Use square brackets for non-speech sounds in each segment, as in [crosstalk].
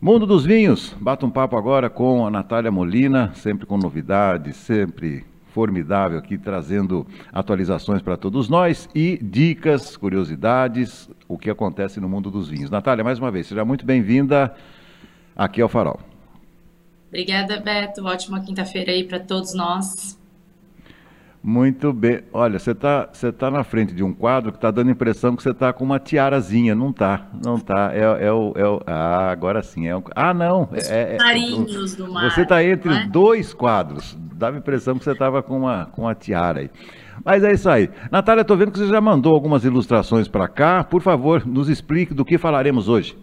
Mundo dos Vinhos, bata um papo agora com a Natália Molina, sempre com novidades, sempre formidável aqui, trazendo atualizações para todos nós e dicas, curiosidades, o que acontece no mundo dos vinhos. Natália, mais uma vez, seja muito bem-vinda aqui ao Farol. Obrigada, Beto. Ótima quinta-feira aí para todos nós. Muito bem. Olha, você está você tá na frente de um quadro que está dando a impressão que você está com uma tiarazinha. Não tá, não tá. É, é, o, é o. Ah, agora sim. É o, ah, não. É, é, Marinhos do mar. Você está entre é? dois quadros. Dava a impressão que você estava com uma, com uma tiara aí. Mas é isso aí. Natália, estou vendo que você já mandou algumas ilustrações para cá. Por favor, nos explique do que falaremos hoje.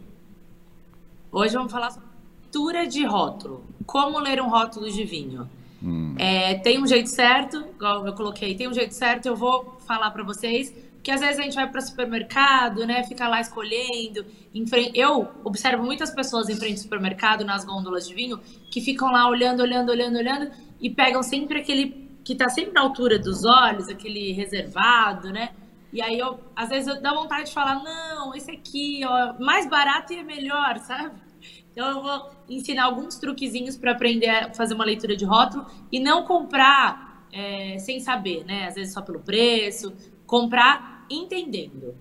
Hoje vamos falar sobre leitura de rótulo. Como ler um rótulo de vinho. Hum. É, tem um jeito certo, igual eu coloquei, tem um jeito certo, eu vou falar para vocês, que às vezes a gente vai para supermercado, né, fica lá escolhendo. Frente, eu observo muitas pessoas em frente ao supermercado, nas gôndolas de vinho, que ficam lá olhando, olhando, olhando, olhando, e pegam sempre aquele que tá sempre na altura dos olhos, aquele reservado, né? E aí, eu, às vezes, eu dá vontade de falar, não, esse aqui, ó, mais barato e é melhor, sabe? Então eu vou ensinar alguns truquezinhos para aprender a fazer uma leitura de rótulo e não comprar é, sem saber, né? Às vezes só pelo preço, comprar entendendo.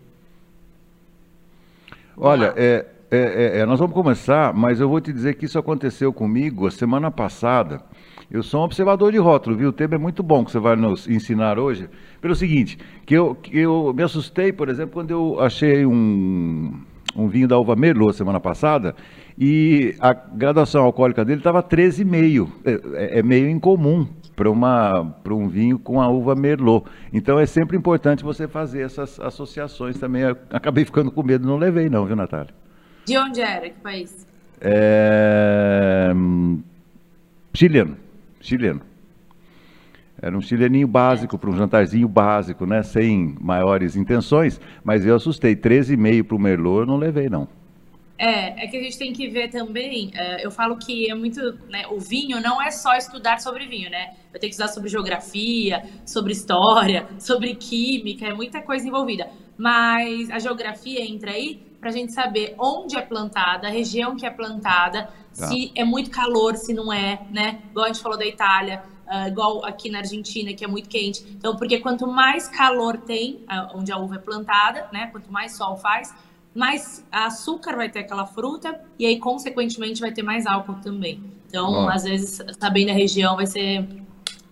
Olha, é, é, é, é, nós vamos começar, mas eu vou te dizer que isso aconteceu comigo a semana passada. Eu sou um observador de rótulo, viu? O tema é muito bom que você vai nos ensinar hoje. Pelo seguinte, que eu, que eu me assustei, por exemplo, quando eu achei um, um vinho da uva Merlot semana passada e a graduação alcoólica dele estava 13,5. É, é, é meio incomum para um vinho com a uva Merlot. Então é sempre importante você fazer essas associações também. Eu acabei ficando com medo, não levei não, viu, Natália? De onde era? Que país? É... Chileno. Chileno. Era um chileninho básico, para um jantarzinho básico, né? Sem maiores intenções, mas eu assustei. 13,5 para o Merlot eu não levei, não. É, é que a gente tem que ver também. Uh, eu falo que é muito. Né, o vinho não é só estudar sobre vinho, né? Eu tenho que estudar sobre geografia, sobre história, sobre química, é muita coisa envolvida. Mas a geografia entra aí para a gente saber onde é plantada, a região que é plantada, tá. se é muito calor, se não é, né? Igual a gente falou da Itália, uh, igual aqui na Argentina, que é muito quente. Então, porque quanto mais calor tem, uh, onde a uva é plantada, né? Quanto mais sol faz, mais açúcar vai ter aquela fruta e aí, consequentemente, vai ter mais álcool também. Então, às vezes, sabendo a região vai ser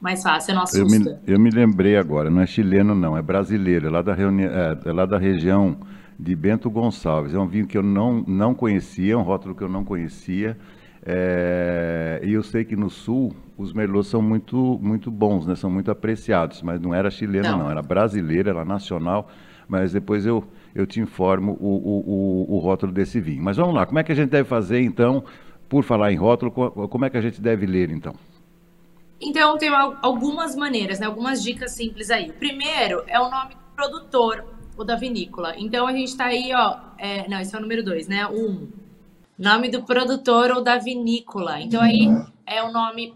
mais fácil, não assusta. Eu me, eu me lembrei agora, não é chileno não, é brasileiro, é lá da, reuni é, é lá da região de Bento Gonçalves. É um vinho que eu não, não conhecia, um rótulo que eu não conhecia. É, e eu sei que no sul os merlots são muito, muito bons, né? são muito apreciados, mas não era chileno não, não era brasileiro, era nacional. Mas depois eu, eu te informo o, o, o, o rótulo desse vinho. Mas vamos lá, como é que a gente deve fazer então, por falar em rótulo, como é que a gente deve ler então? Então, tem algumas maneiras, né? algumas dicas simples aí. O primeiro é o nome do produtor, ou da vinícola. Então, a gente está aí, ó. É, não, esse é o número dois, né? Um. Nome do produtor ou da vinícola. Então, aí é o nome.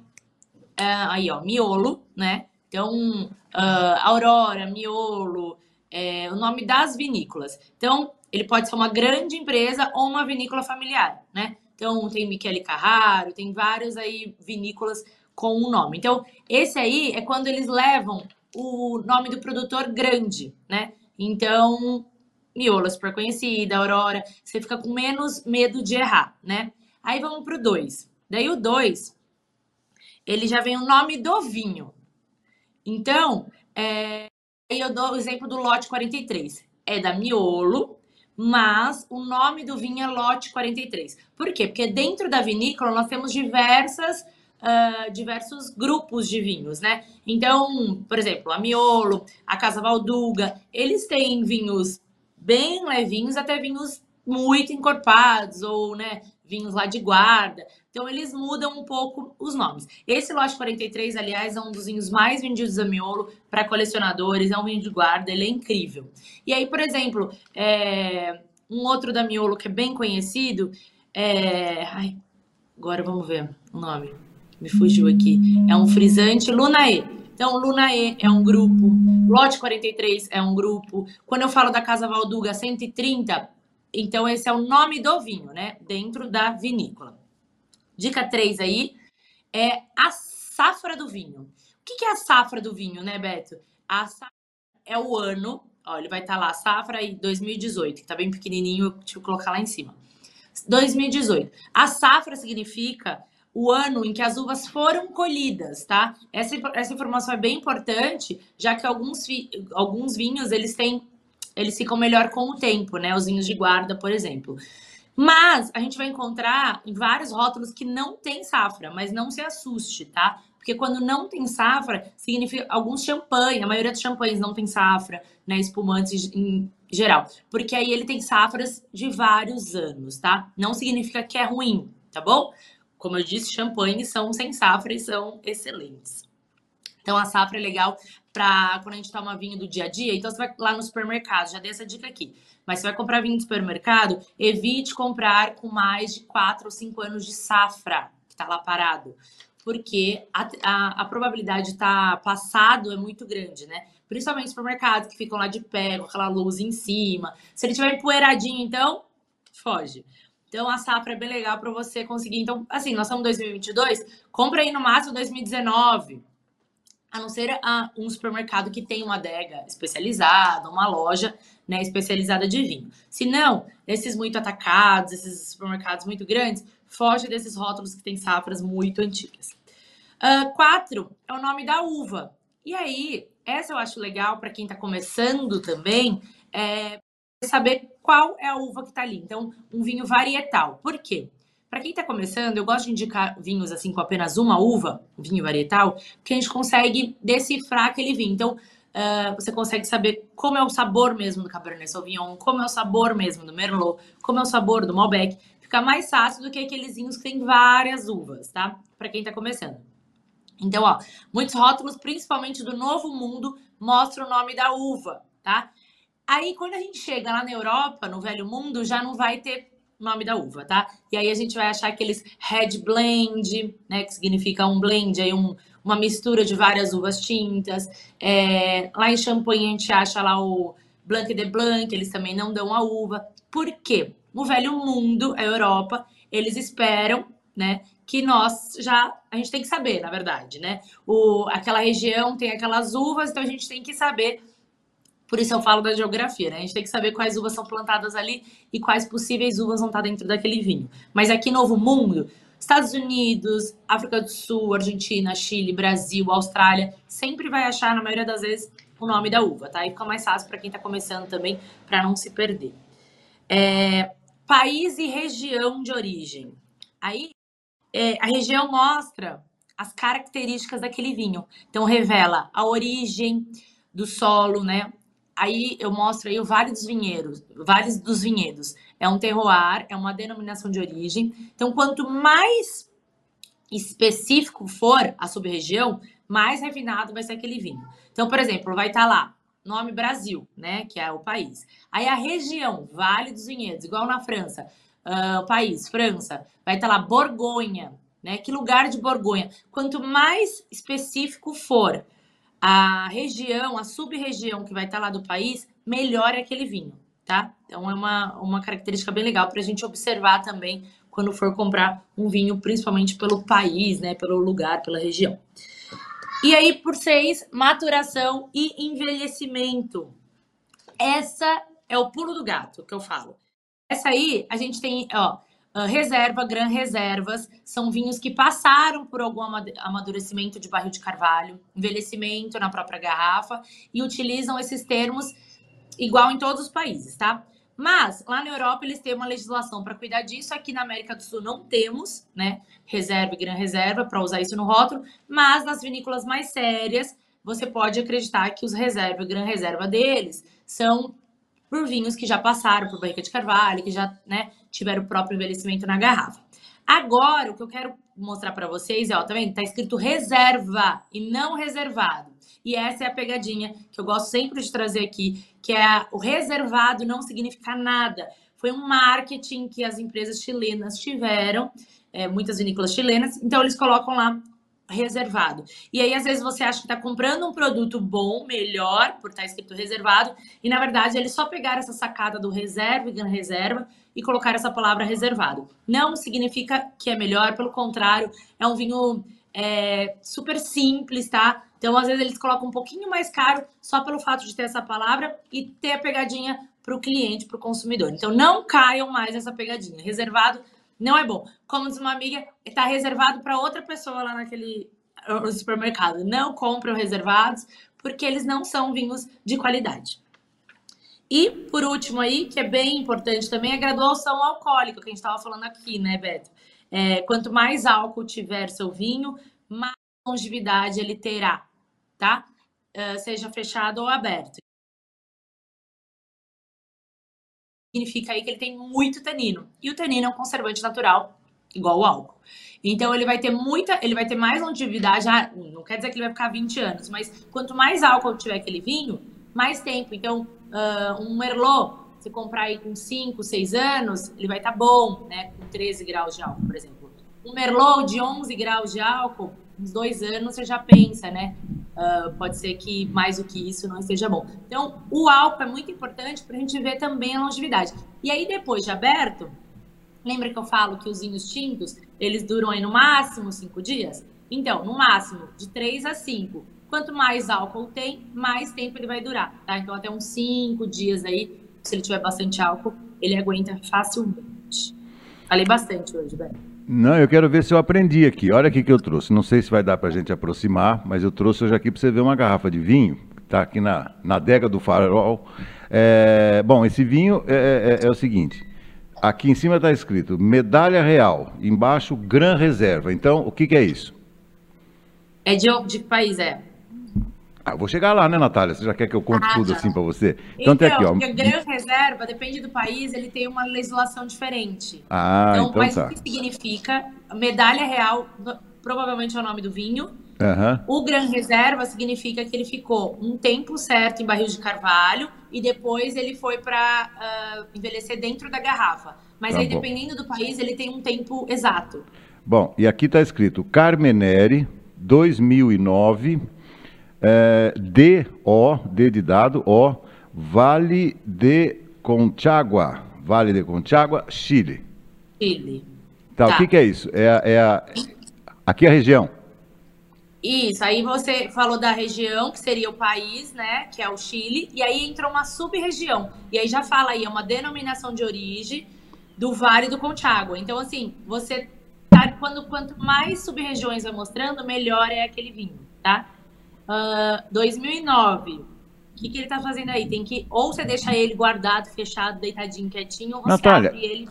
É, aí, ó, miolo, né? Então, uh, Aurora, miolo, é, o nome das vinícolas. Então, ele pode ser uma grande empresa ou uma vinícola familiar, né? Então, tem Michele Carraro, tem vários aí vinícolas com um nome. Então, esse aí é quando eles levam o nome do produtor grande, né? Então, Miolo é super conhecida, Aurora, você fica com menos medo de errar, né? Aí vamos pro 2. Daí o 2, ele já vem o nome do vinho. Então, é, Aí eu dou o exemplo do lote 43. É da Miolo, mas o nome do vinho é lote 43. Por quê? Porque dentro da vinícola nós temos diversas Uh, diversos grupos de vinhos, né? Então, por exemplo, a Miolo, a Casa Valduga, eles têm vinhos bem levinhos até vinhos muito encorpados ou, né, vinhos lá de guarda. Então, eles mudam um pouco os nomes. Esse lote 43, aliás, é um dos vinhos mais vendidos da Miolo para colecionadores, é um vinho de guarda, ele é incrível. E aí, por exemplo, é... um outro da Miolo que é bem conhecido é. Ai, agora vamos ver o nome. Me fugiu aqui. É um frisante Lunae. Então, Lunae é um grupo, Lote 43 é um grupo. Quando eu falo da Casa Valduga 130, Então, esse é o nome do vinho, né? Dentro da vinícola. Dica 3 aí é a safra do vinho. O que é a safra do vinho, né, Beto? A safra é o ano, ó, ele vai estar tá lá, safra aí 2018, que tá bem pequenininho, deixa eu colocar lá em cima. 2018. A safra significa o ano em que as uvas foram colhidas, tá? Essa, essa informação é bem importante, já que alguns, alguns vinhos, eles têm, eles ficam melhor com o tempo, né? Os vinhos de guarda, por exemplo. Mas a gente vai encontrar em vários rótulos que não tem safra, mas não se assuste, tá? Porque quando não tem safra, significa alguns champanhe, a maioria dos champanhes não tem safra, né? Espumantes em geral. Porque aí ele tem safras de vários anos, tá? Não significa que é ruim, tá bom? Como eu disse, champanhes são sem safra e são excelentes. Então a safra é legal para quando a gente toma vinho do dia a dia. Então você vai lá no supermercado, já dei essa dica aqui. Mas você vai comprar vinho do supermercado, evite comprar com mais de 4 ou 5 anos de safra, que está lá parado. Porque a, a, a probabilidade de estar tá passado é muito grande, né? Principalmente supermercados que ficam lá de pé, com aquela luz em cima. Se ele tiver empoeiradinho, então, foge. Então, a safra é bem legal para você conseguir. Então, assim, nós estamos em 2022, compra aí no máximo 2019 a não ser a, um supermercado que tem uma adega especializada, uma loja né, especializada de vinho. Se não, esses muito atacados, esses supermercados muito grandes, foge desses rótulos que têm safras muito antigas. Uh, quatro é o nome da uva. E aí, essa eu acho legal para quem está começando também, é saber qual é a uva que está ali. Então, um vinho varietal. Por quê? Para quem está começando, eu gosto de indicar vinhos assim com apenas uma uva, vinho varietal, porque a gente consegue decifrar aquele vinho. Então, uh, você consegue saber como é o sabor mesmo do Cabernet Sauvignon, como é o sabor mesmo do Merlot, como é o sabor do Malbec. Fica mais fácil do que aqueles vinhos que tem várias uvas, tá? Para quem está começando. Então, ó, muitos rótulos, principalmente do Novo Mundo, mostram o nome da uva, tá? Aí, quando a gente chega lá na Europa, no Velho Mundo, já não vai ter nome da uva, tá? E aí a gente vai achar aqueles red blend, né, que significa um blend, aí um, uma mistura de várias uvas tintas. É, lá em Champagne a gente acha lá o Blanc de Blanc, eles também não dão a uva. Por quê? No velho mundo, a Europa, eles esperam, né, que nós já a gente tem que saber, na verdade, né? O, aquela região tem aquelas uvas, então a gente tem que saber por isso eu falo da geografia, né? A gente tem que saber quais uvas são plantadas ali e quais possíveis uvas vão estar dentro daquele vinho. Mas aqui Novo Mundo, Estados Unidos, África do Sul, Argentina, Chile, Brasil, Austrália, sempre vai achar, na maioria das vezes, o nome da uva, tá? Aí fica mais fácil para quem está começando também, para não se perder. É, país e região de origem. Aí, é, a região mostra as características daquele vinho. Então, revela a origem do solo, né? Aí eu mostro aí o Vale dos Vinhedos, Vales dos Vinhedos. É um terroir, é uma denominação de origem. Então, quanto mais específico for a sub-região, mais refinado vai ser aquele vinho. Então, por exemplo, vai estar tá lá nome Brasil, né, que é o país. Aí a região, Vale dos Vinhedos, igual na França, uh, o país, França, vai estar tá lá Borgonha, né? Que lugar de Borgonha? Quanto mais específico for a região, a sub-região que vai estar lá do país, melhor é aquele vinho, tá? Então é uma, uma característica bem legal para a gente observar também quando for comprar um vinho, principalmente pelo país, né? Pelo lugar, pela região. E aí, por seis, maturação e envelhecimento. Essa é o pulo do gato que eu falo. Essa aí, a gente tem, ó, reserva, Gran Reservas, são vinhos que passaram por algum amadurecimento de barril de carvalho, envelhecimento na própria garrafa e utilizam esses termos igual em todos os países, tá? Mas lá na Europa eles têm uma legislação para cuidar disso. Aqui na América do Sul não temos, né? Reserva e Gran Reserva para usar isso no rótulo, mas nas vinícolas mais sérias você pode acreditar que os reserva e Gran Reserva deles são por vinhos que já passaram por barrica de carvalho, que já né, tiveram o próprio envelhecimento na garrafa. Agora, o que eu quero mostrar para vocês é, ó, tá vendo? Tá escrito reserva e não reservado. E essa é a pegadinha que eu gosto sempre de trazer aqui, que é o reservado não significa nada. Foi um marketing que as empresas chilenas tiveram, é, muitas vinícolas chilenas, então eles colocam lá reservado. E aí, às vezes, você acha que está comprando um produto bom, melhor, por estar tá escrito reservado, e na verdade eles só pegaram essa sacada do reserva e reserva e colocar essa palavra reservado. Não significa que é melhor, pelo contrário, é um vinho é, super simples, tá? Então, às vezes, eles colocam um pouquinho mais caro só pelo fato de ter essa palavra e ter a pegadinha para o cliente, para o consumidor. Então, não caiam mais nessa pegadinha. Reservado não é bom. Como diz uma amiga, está reservado para outra pessoa lá naquele supermercado. Não compram reservados, porque eles não são vinhos de qualidade. E, por último aí, que é bem importante também, a graduação alcoólica, que a gente estava falando aqui, né, Beto? É, quanto mais álcool tiver seu vinho, mais longevidade ele terá, tá? Uh, seja fechado ou aberto. significa aí que ele tem muito tanino. E o tanino é um conservante natural, igual o álcool. Então ele vai ter muita, ele vai ter mais longevidade, ah, não quer dizer que ele vai ficar 20 anos, mas quanto mais álcool tiver aquele vinho, mais tempo. Então, uh, um Merlot, você comprar aí com 5, 6 anos, ele vai estar tá bom, né? Com 13 graus de álcool, por exemplo. Um Merlot de 11 graus de álcool, uns dois anos você já pensa, né? Uh, pode ser que mais do que isso não esteja bom. Então, o álcool é muito importante para a gente ver também a longevidade. E aí, depois de aberto, lembra que eu falo que os vinhos tintos, eles duram aí no máximo cinco dias? Então, no máximo, de três a cinco. Quanto mais álcool tem, mais tempo ele vai durar, tá? Então, até uns cinco dias aí, se ele tiver bastante álcool, ele aguenta facilmente. Falei bastante hoje, Beto. Não, eu quero ver se eu aprendi aqui. Olha aqui que eu trouxe. Não sei se vai dar para a gente aproximar, mas eu trouxe hoje aqui para você ver uma garrafa de vinho, que está aqui na, na adega do farol. É, bom, esse vinho é, é, é o seguinte. Aqui em cima está escrito medalha real, embaixo Gran Reserva. Então, o que, que é isso? É de, de que país é? Ah, vou chegar lá, né, Natália? Você já quer que eu conte ah, tudo assim para você? Então, então tem aqui, ó. Porque a Gran Reserva, depende do país, ele tem uma legislação diferente. Ah, então, então mas tá. o que significa? Medalha real, provavelmente é o nome do vinho. Uhum. O Gran Reserva significa que ele ficou um tempo certo em barril de carvalho e depois ele foi para uh, ah, envelhecer dentro da garrafa. Mas tá aí, bom. dependendo do país, ele tem um tempo exato. Bom, e aqui está escrito Carmenere 2009 é, D, O, D de dado, O, Vale de Conchagua, Vale de Conchagua, Chile. Chile. Tá, tá. o que, que, é isso? É, a, é a, aqui é a região. Isso, aí você falou da região, que seria o país, né, que é o Chile, e aí entrou uma sub-região, e aí já fala aí, é uma denominação de origem do Vale do Conchagua. Então, assim, você, tá, quando, quanto mais sub-regiões vai mostrando, melhor é aquele vinho, tá? Uh, ah, 2009. O que, que ele tá fazendo aí? Tem que ou você deixa ele guardado, fechado, deitadinho, quietinho, ou você Natália, abre ele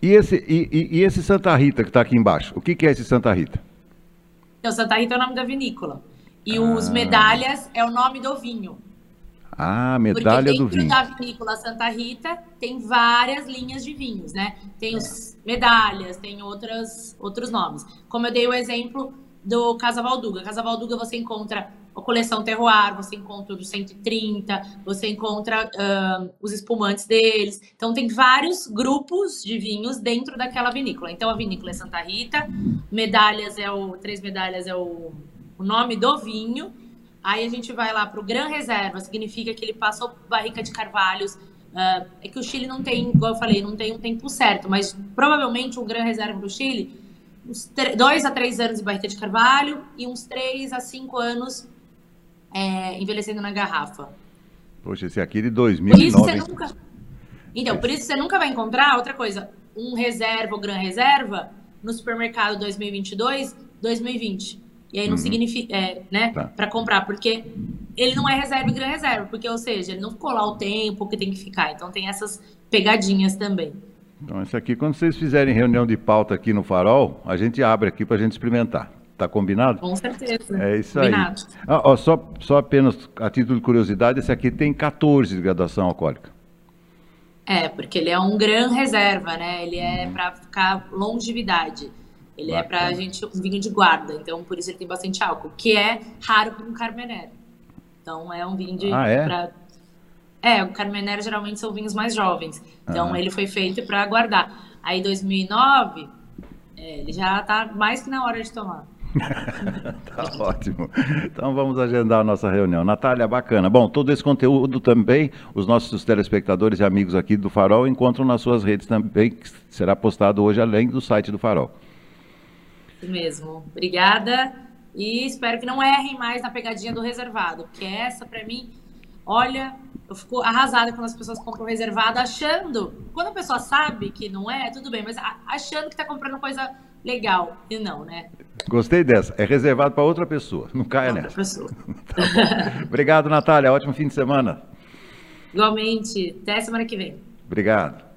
e esse, e, e, e, esse Santa Rita que está aqui embaixo? O que, que é esse Santa Rita? Então, Santa Rita é o nome da vinícola. E ah. os medalhas é o nome do vinho. Ah, medalha do vinho. da vinícola Santa Rita tem várias linhas de vinhos, né? Tem os medalhas, tem outras, outros nomes. Como eu dei o exemplo do Casa Valduga. Casa Valduga você encontra a coleção Terroir, você encontra o 130, você encontra uh, os espumantes deles. Então tem vários grupos de vinhos dentro daquela vinícola. Então a vinícola é Santa Rita, medalhas é o três medalhas é o, o nome do vinho. Aí a gente vai lá para o Gran Reserva, significa que ele passou barrica de carvalhos. Uh, é que o Chile não tem, igual eu falei, não tem um tempo certo, mas provavelmente um Gran Reserva do Chile uns dois a três anos de barrica de carvalho e uns três a cinco anos é, envelhecendo na garrafa. Poxa, esse aqui é de 2009. Por isso você nunca... Então, por isso você nunca vai encontrar outra coisa, um reserva ou gran reserva no supermercado 2022, 2020. E aí não uhum. significa, é, né, tá. para comprar, porque ele não é reserva e gran reserva, porque, ou seja, ele não ficou lá o tempo que tem que ficar. Então tem essas pegadinhas também. Então, isso aqui, quando vocês fizerem reunião de pauta aqui no Farol, a gente abre aqui para a gente experimentar. Tá combinado? Com certeza. É isso combinado. aí. Ah, ó, só, só apenas a título de curiosidade, esse aqui tem 14 de graduação alcoólica. É, porque ele é um gran reserva, né? Ele é uhum. para ficar longevidade. Ele é Bacana. é para a gente um vinho de guarda, então por isso ele tem bastante álcool, que é raro para um Carmenère. Então é um vinho de ah, é? Pra, é, o Carmenère geralmente são vinhos mais jovens. Então, ele foi feito para guardar. Aí, 2009, é, ele já tá mais que na hora de tomar. [laughs] tá ótimo. Então vamos agendar a nossa reunião. Natália, bacana. Bom, todo esse conteúdo também, os nossos telespectadores e amigos aqui do Farol encontram nas suas redes também, que será postado hoje além do site do Farol. Isso mesmo. Obrigada. E espero que não errem mais na pegadinha do reservado, porque essa, para mim, olha, eu fico arrasada quando as pessoas compram reservado, achando. Quando a pessoa sabe que não é, tudo bem, mas achando que está comprando coisa legal. E não, né? Gostei dessa. É reservado para outra pessoa. Não caia outra nessa. Pessoa. [laughs] tá Obrigado, Natália. Ótimo fim de semana. Igualmente. Até semana que vem. Obrigado.